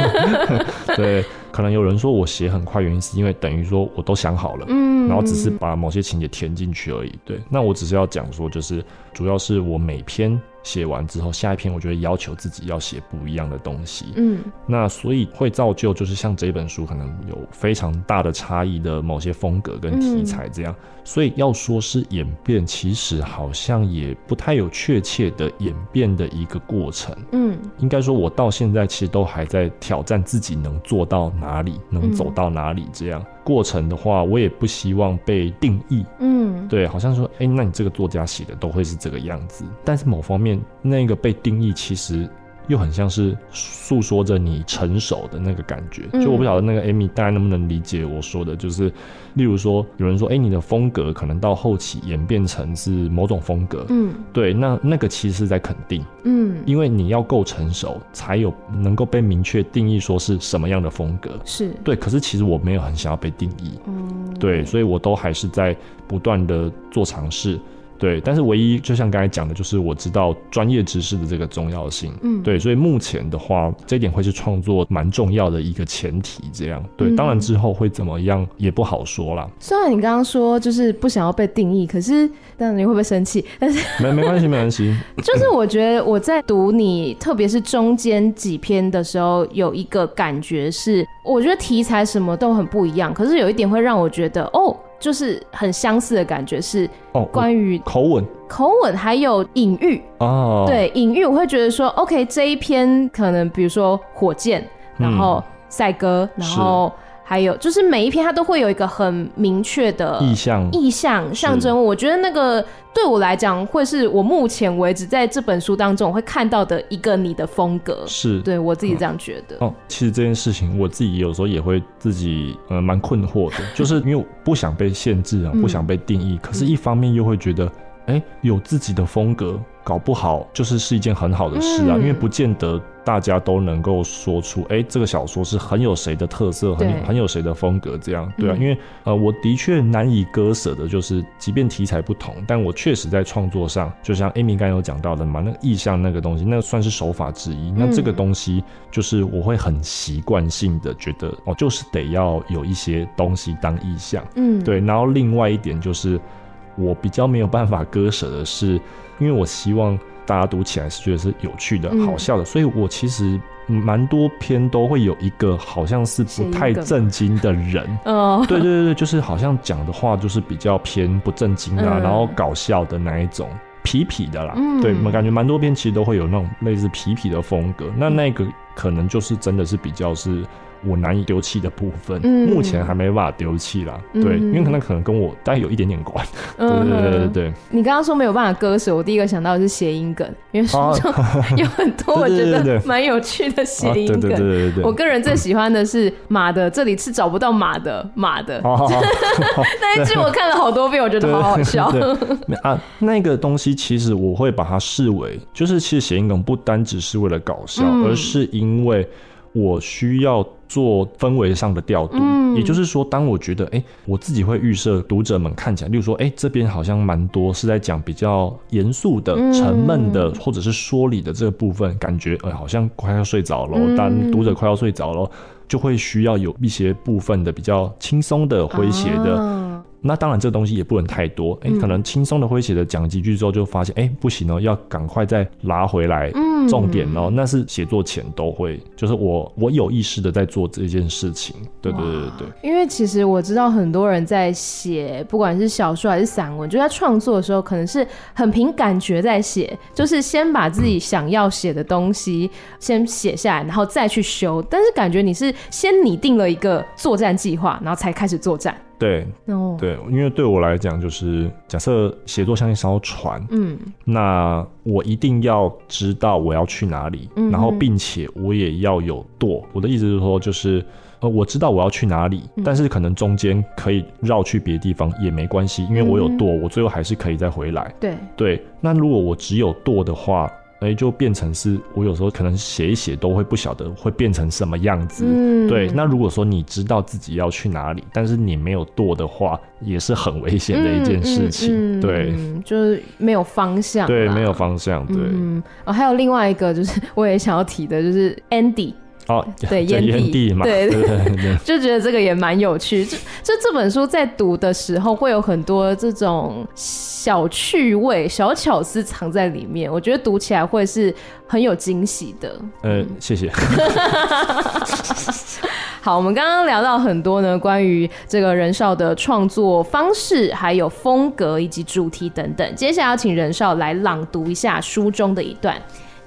*laughs* 对。可能有人说我写很快，原因是因为等于说我都想好了，嗯，然后只是把某些情节填进去而已。对，那我只是要讲说，就是主要是我每篇。写完之后，下一篇我就会要求自己要写不一样的东西。嗯，那所以会造就就是像这本书可能有非常大的差异的某些风格跟题材这样。嗯，所以要说是演变，其实好像也不太有确切的演变的一个过程。嗯，应该说我到现在其实都还在挑战自己能做到哪里，能走到哪里这样。过程的话，我也不希望被定义。嗯，对，好像说，哎、欸，那你这个作家写的都会是这个样子。但是某方面，那个被定义其实。又很像是诉说着你成熟的那个感觉，就我不晓得那个 Amy 大家能不能理解我说的，就是例如说有人说，哎，你的风格可能到后期演变成是某种风格，嗯，对，那那个其实是在肯定，嗯，因为你要够成熟，才有能够被明确定义说是什么样的风格，是。对，可是其实我没有很想要被定义，嗯，对，所以我都还是在不断的做尝试。对，但是唯一就像刚才讲的，就是我知道专业知识的这个重要性。嗯，对，所以目前的话，这一点会是创作蛮重要的一个前提。这样，对，当然之后会怎么样也不好说啦。虽然你刚刚说就是不想要被定义，可是，但是你会不会生气？*laughs* 但是没没关系，没关系。*laughs* 就是我觉得我在读你，特别是中间几篇的时候，有一个感觉是，我觉得题材什么都很不一样，可是有一点会让我觉得哦。就是很相似的感觉，是关于口吻、口吻还有隐喻哦。对，隐喻我会觉得说，OK，这一篇可能比如说火箭，然后赛鸽，然后。还有就是每一篇它都会有一个很明确的意象、意象象征。我觉得那个对我来讲，会是我目前为止在这本书当中会看到的一个你的风格。是，对我自己这样觉得。哦，其实这件事情我自己有时候也会自己呃蛮困惑的，*laughs* 就是因为我不想被限制啊，不想被定义，可是一方面又会觉得。哎、欸，有自己的风格，搞不好就是是一件很好的事啊。嗯、因为不见得大家都能够说出，哎、欸，这个小说是很有谁的特色，很有很有谁的风格，这样对啊。嗯、因为呃，我的确难以割舍的，就是即便题材不同，但我确实在创作上，就像 Amy 刚刚有讲到的嘛，那个意象那个东西，那算是手法之一。那这个东西就是我会很习惯性的觉得，哦，就是得要有一些东西当意象，嗯，对。然后另外一点就是。我比较没有办法割舍的是，因为我希望大家读起来是觉得是有趣的、好笑的，所以我其实蛮多篇都会有一个好像是不太正经的人。哦，*laughs* 对对对，就是好像讲的话就是比较偏不正经啊，然后搞笑的那一种痞痞的啦。对，我感觉蛮多篇其实都会有那种类似痞痞的风格。那那个可能就是真的是比较是。我难以丢弃的部分，嗯、目前还没办法丢弃啦。嗯、对，因为可能可能跟我大概有一点点关。嗯、对对对对对。你刚刚说没有办法割舍，我第一个想到的是谐音梗，因为书中 *laughs* 有很多 *laughs* 我觉得蛮有趣的谐音梗。对对对对。我个人最喜欢的是“马的这里是找不到马的马的”，那一句我看了好多遍，我觉得好好笑。啊，那个东西其实我会把它视为，就是其实谐音梗不单只是为了搞笑，嗯、而是因为。我需要做氛围上的调度，嗯、也就是说，当我觉得，哎、欸，我自己会预设读者们看起来，例如说，哎、欸，这边好像蛮多是在讲比较严肃的、沉闷的，或者是说理的这个部分，感觉，哎、欸，好像快要睡着了，当读者快要睡着了，就会需要有一些部分的比较轻松的、诙谐的。啊那当然，这东西也不能太多。哎、欸，可能轻松的、诙谐的讲几句之后，就发现，哎、欸，不行哦，要赶快再拉回来。嗯，重点哦，那是写作前都会，就是我我有意识的在做这件事情。对对对对对。因为其实我知道很多人在写，不管是小说还是散文，就在创作的时候，可能是很凭感觉在写，就是先把自己想要写的东西先写下来，然后再去修。但是感觉你是先拟定了一个作战计划，然后才开始作战。对，oh. 对，因为对我来讲，就是假设写作像一艘船，嗯，那我一定要知道我要去哪里，嗯，然后并且我也要有舵。我的意思是说，就是呃，我知道我要去哪里，嗯，但是可能中间可以绕去别的地方也没关系，因为我有舵，我最后还是可以再回来。对，对，那如果我只有舵的话。哎，就变成是我有时候可能写一写都会不晓得会变成什么样子。嗯，对。那如果说你知道自己要去哪里，但是你没有舵的话，也是很危险的一件事情。嗯嗯嗯、对，就是没有方向。对，没有方向。对。嗯。哦，还有另外一个就是我也想要提的，就是 Andy。哦，对，*laughs* 烟蒂，蒂嘛，对对 *laughs* 就觉得这个也蛮有趣。就就这本书在读的时候，会有很多这种小趣味、小巧思藏在里面。我觉得读起来会是很有惊喜的。呃，谢谢。*laughs* 好，我们刚刚聊到很多呢，关于这个人少的创作方式、还有风格以及主题等等。接下来要请人少来朗读一下书中的一段。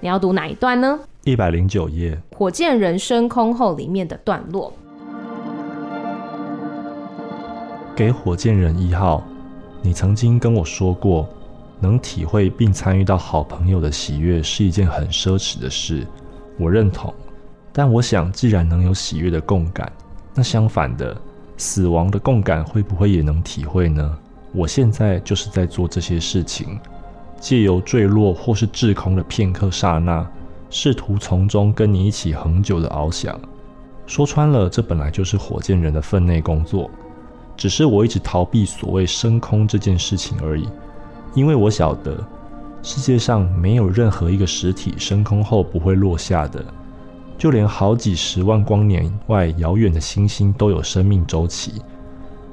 你要读哪一段呢？一百零九页，火箭人升空后里面的段落。给火箭人一号，你曾经跟我说过，能体会并参与到好朋友的喜悦是一件很奢侈的事。我认同，但我想，既然能有喜悦的共感，那相反的，死亡的共感会不会也能体会呢？我现在就是在做这些事情。借由坠落或是滞空的片刻刹那，试图从中跟你一起恒久的翱翔。说穿了，这本来就是火箭人的分内工作，只是我一直逃避所谓升空这件事情而已。因为我晓得，世界上没有任何一个实体升空后不会落下的，就连好几十万光年外遥远的星星都有生命周期，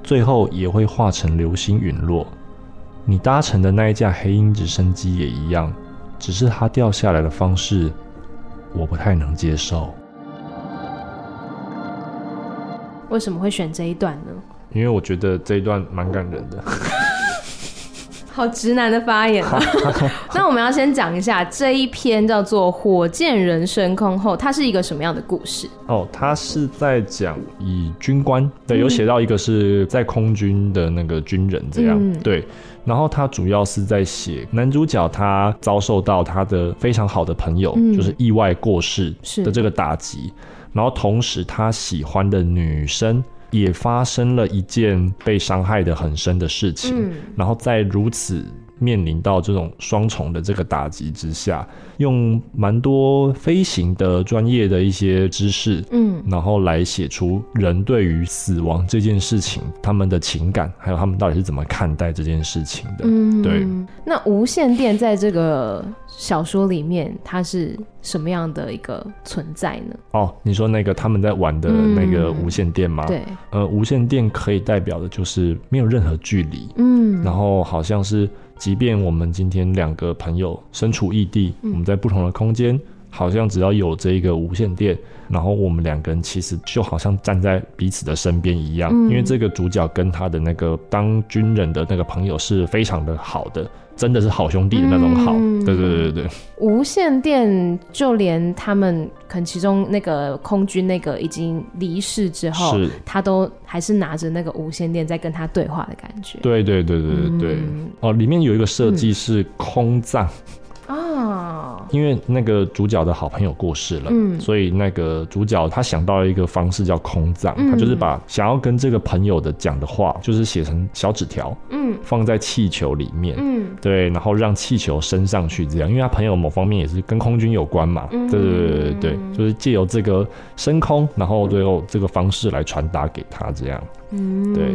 最后也会化成流星陨落。你搭乘的那一架黑鹰直升机也一样，只是它掉下来的方式，我不太能接受。为什么会选这一段呢？因为我觉得这一段蛮感人的。*laughs* 好直男的发言啊！*laughs* 那我们要先讲一下这一篇叫做《火箭人升空后》，它是一个什么样的故事？哦，它是在讲以军官，对，有写到一个是在空军的那个军人这样，嗯、对。然后他主要是在写男主角他遭受到他的非常好的朋友、嗯、就是意外过世的这个打击，然后同时他喜欢的女生。也发生了一件被伤害的很深的事情，嗯、然后在如此面临到这种双重的这个打击之下，用蛮多飞行的专业的一些知识，嗯，然后来写出人对于死亡这件事情他们的情感，还有他们到底是怎么看待这件事情的。嗯，对。那无线电在这个小说里面，它是什么样的一个存在呢？哦，你说那个他们在玩的那个无线电吗？嗯、对，呃，无线电可以代表的就是没有任何距离，嗯，然后好像是。即便我们今天两个朋友身处异地，嗯、我们在不同的空间，好像只要有这一个无线电，然后我们两个人其实就好像站在彼此的身边一样。嗯、因为这个主角跟他的那个当军人的那个朋友是非常的好的。真的是好兄弟的那种好，嗯、对对对对。无线电，就连他们可能其中那个空军那个已经离世之后，是他都还是拿着那个无线电在跟他对话的感觉。对对对对对对。嗯、哦，里面有一个设计是空葬。嗯啊，因为那个主角的好朋友过世了，嗯，所以那个主角他想到了一个方式叫空葬，嗯、他就是把想要跟这个朋友的讲的话，就是写成小纸条，嗯，放在气球里面，嗯，对，然后让气球升上去，这样，因为他朋友某方面也是跟空军有关嘛，嗯、对对对对对，就是借由这个升空，然后最后这个方式来传达给他，这样。嗯，对，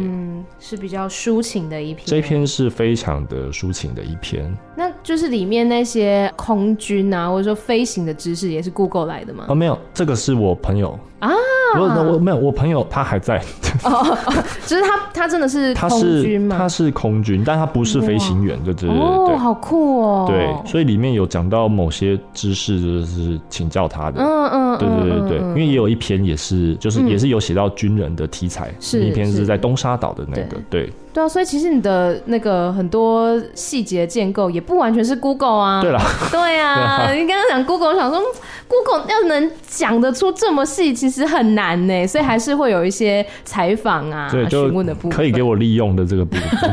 是比较抒情的一篇。这篇是非常的抒情的一篇。那就是里面那些空军啊，或者说飞行的知识，也是 Google 来的吗？哦，没有，这个是我朋友啊。我我没有，我朋友他还在。哦，*laughs* 就是他，他真的是 *laughs* 空军吗？他是空军，但他不是飞行员，对对对对。哦，好酷哦。对，所以里面有讲到某些知识，就是请教他的。嗯嗯，对对对对，因为也有一篇也是，就是也是有写到军人的题材，是一篇是在东沙岛的那个，对。对啊，所以其实你的那个很多细节建构也不完全是 Google 啊。对了啦，*laughs* 对啊，你刚刚讲 Google，我想说 Google 要能讲得出这么细，其实很难呢。所以还是会有一些采访啊、询问的部分，可以给我利用的这个部分。*laughs*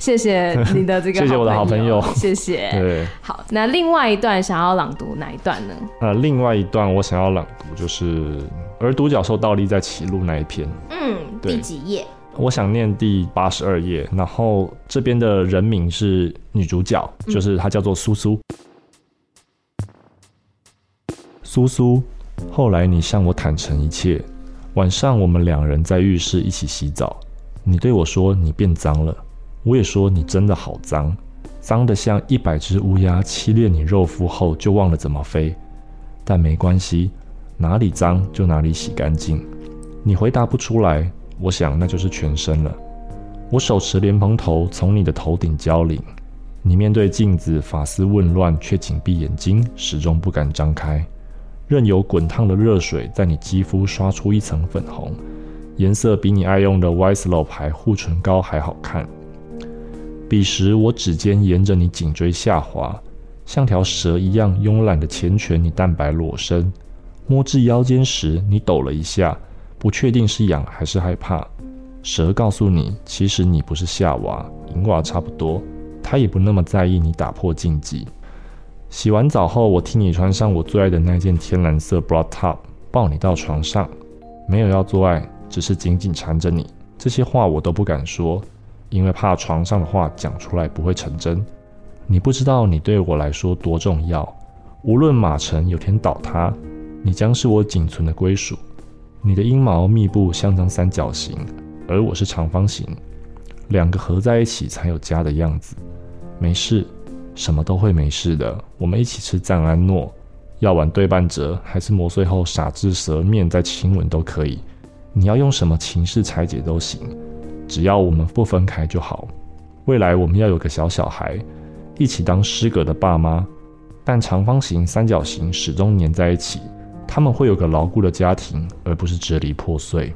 谢谢你的这个，*laughs* 谢谢我的好朋友，谢谢。对，好，那另外一段想要朗读哪一段呢？呃，另外一段我想要朗读就是，而独角兽倒立在歧路那一篇。嗯，第几页？我想念第八十二页，然后这边的人名是女主角，就是她叫做苏苏。苏苏，后来你向我坦诚一切。晚上我们两人在浴室一起洗澡，你对我说你变脏了，我也说你真的好脏，脏得像一百只乌鸦栖恋你肉肤后就忘了怎么飞。但没关系，哪里脏就哪里洗干净。你回答不出来，我想那就是全身了。我手持莲蓬头从你的头顶浇淋，你面对镜子发丝紊乱，却紧闭眼睛，始终不敢张开，任由滚烫的热水在你肌肤刷出一层粉红，颜色比你爱用的 Winslow 牌护唇膏还好看。彼时我指尖沿着你颈椎下滑，像条蛇一样慵懒地缱绻你蛋白裸身，摸至腰间时，你抖了一下，不确定是痒还是害怕。蛇告诉你，其实你不是夏娃，银娃差不多，他也不那么在意你打破禁忌。洗完澡后，我替你穿上我最爱的那件天蓝色 bra top，抱你到床上，没有要做爱，只是紧紧缠着你。这些话我都不敢说，因为怕床上的话讲出来不会成真。你不知道你对我来说多重要，无论马城有天倒塌，你将是我仅存的归属。你的阴毛密布像张三角形。而我是长方形，两个合在一起才有家的样子。没事，什么都会没事的。我们一起吃赞安诺，药丸对半折，还是磨碎后撒至舌面再亲吻都可以。你要用什么情式拆解都行，只要我们不分开就好。未来我们要有个小小孩，一起当失格的爸妈，但长方形、三角形始终粘在一起，他们会有个牢固的家庭，而不是支离破碎。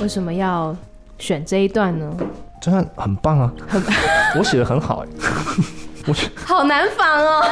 为什么要选这一段呢？真的很棒啊！很，我写的很好哎。好难防哦，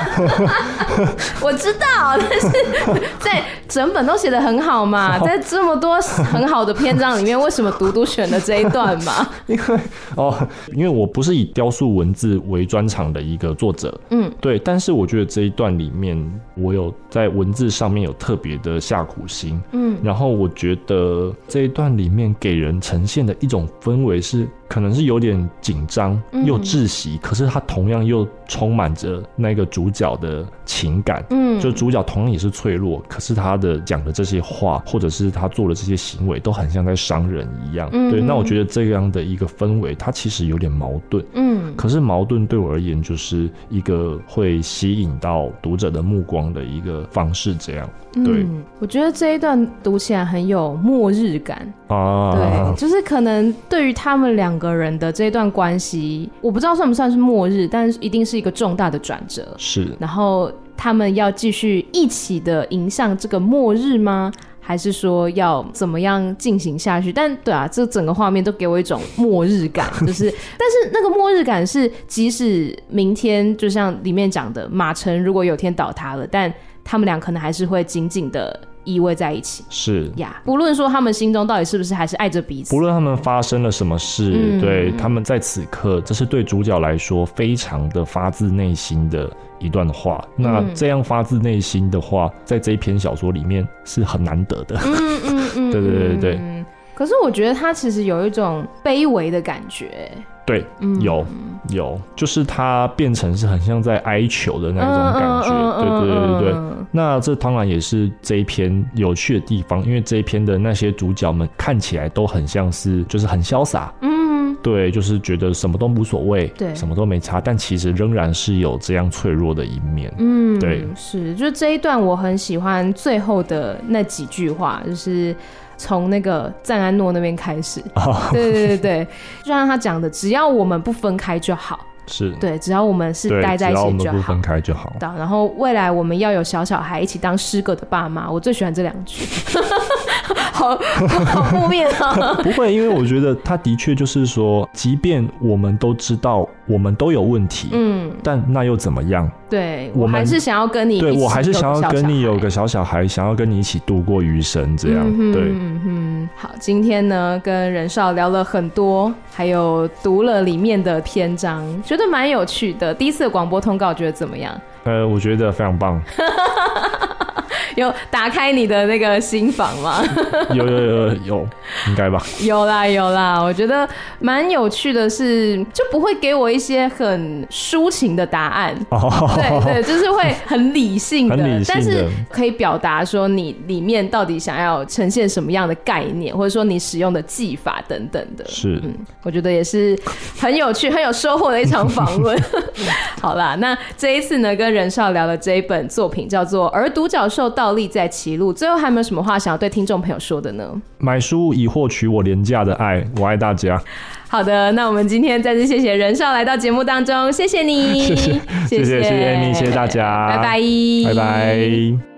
*laughs* 我知道，但是 *laughs* 在整本都写的很好嘛，*laughs* 在这么多很好的篇章里面，为什么独独选了这一段嘛？*laughs* 因为哦，因为我不是以雕塑文字为专长的一个作者，嗯，对，但是我觉得这一段里面，我有在文字上面有特别的下苦心，嗯，然后我觉得这一段里面给人呈现的一种氛围是。可能是有点紧张又窒息，嗯，可是他同样又充满着那个主角的情感。嗯，就主角同样也是脆弱，可是他的讲的这些话，或者是他做的这些行为，都很像在伤人一样。嗯，对，那我觉得这样的一个氛围，它其实有点矛盾。嗯，可是矛盾对我而言，就是一个会吸引到读者的目光的一个方式。这样，对，嗯，我觉得这一段读起来很有末日感啊。对，*laughs* 就是可能对于他们两个。个人的这一段关系，我不知道算不算是末日，但是一定是一个重大的转折。是，然后他们要继续一起的迎向这个末日吗？还是说要怎么样进行下去？但对啊，这整个画面都给我一种末日感，*laughs* 就是，但是那个末日感是，即使明天就像里面讲的，马城如果有天倒塌了，但他们俩可能还是会紧紧的。依偎在一起是呀，不论说他们心中到底是不是还是爱着彼此，不论他们发生了什么事，嗯、对他们在此刻，这是对主角来说非常的发自内心的一段话。嗯、那这样发自内心的话，在这一篇小说里面是很难得的。嗯嗯嗯，*laughs* 对对对对。可是我觉得他其实有一种卑微的感觉。对，有有，就是它变成是很像在哀求的那种感觉，对对对对对。那这当然也是这一篇有趣的地方，因为这一篇的那些主角们看起来都很像是，就是很潇洒，嗯，对，就是觉得什么都无所谓，对，什么都没差，但其实仍然是有这样脆弱的一面，嗯，对，是，就这一段我很喜欢最后的那几句话，就是。从那个赞安诺那边开始，对对对对，就像他讲的，只要我们不分开就好。是对，只要我们是待在一起就好。只要我们不分开就好。然后未来我们要有小小孩一起当诗歌的爸妈，我最喜欢这两句。好 *laughs* 好负面啊！*laughs* 不会，因为我觉得他的确就是说，即便我们都知道我们都有问题，嗯，但那又怎么样？对，我还是想要跟你，对我还是想要跟你有个小小孩，想要跟你一起度过余生，这样。嗯、对，嗯嗯。好，今天呢，跟任少聊了很多，还有读了里面的篇章，觉得蛮有趣的。第一次的广播通告觉得怎么样？呃，我觉得非常棒。*laughs* *laughs* 有打开你的那个心房吗？*laughs* 有有有有，应该吧？有啦有啦，我觉得蛮有趣的是，就不会给我一些很抒情的答案。哦，对对，*laughs* 就是会很理性的，性的但是可以表达说你里面到底想要呈现什么样的概念，或者说你使用的技法等等的。是，嗯，我觉得也是很有趣、很有收获的一场访问。好啦，那这一次呢，跟任少聊的这一本作品叫做《而独角兽倒立在歧路》，最后还有没有什么话想要对听众朋友说的呢？买书以获取我廉价的爱，我爱大家。好的，那我们今天再次谢谢任少来到节目当中，谢谢你，*laughs* 谢谢谢谢谢谢 Amy，，谢谢大家，拜拜，拜拜。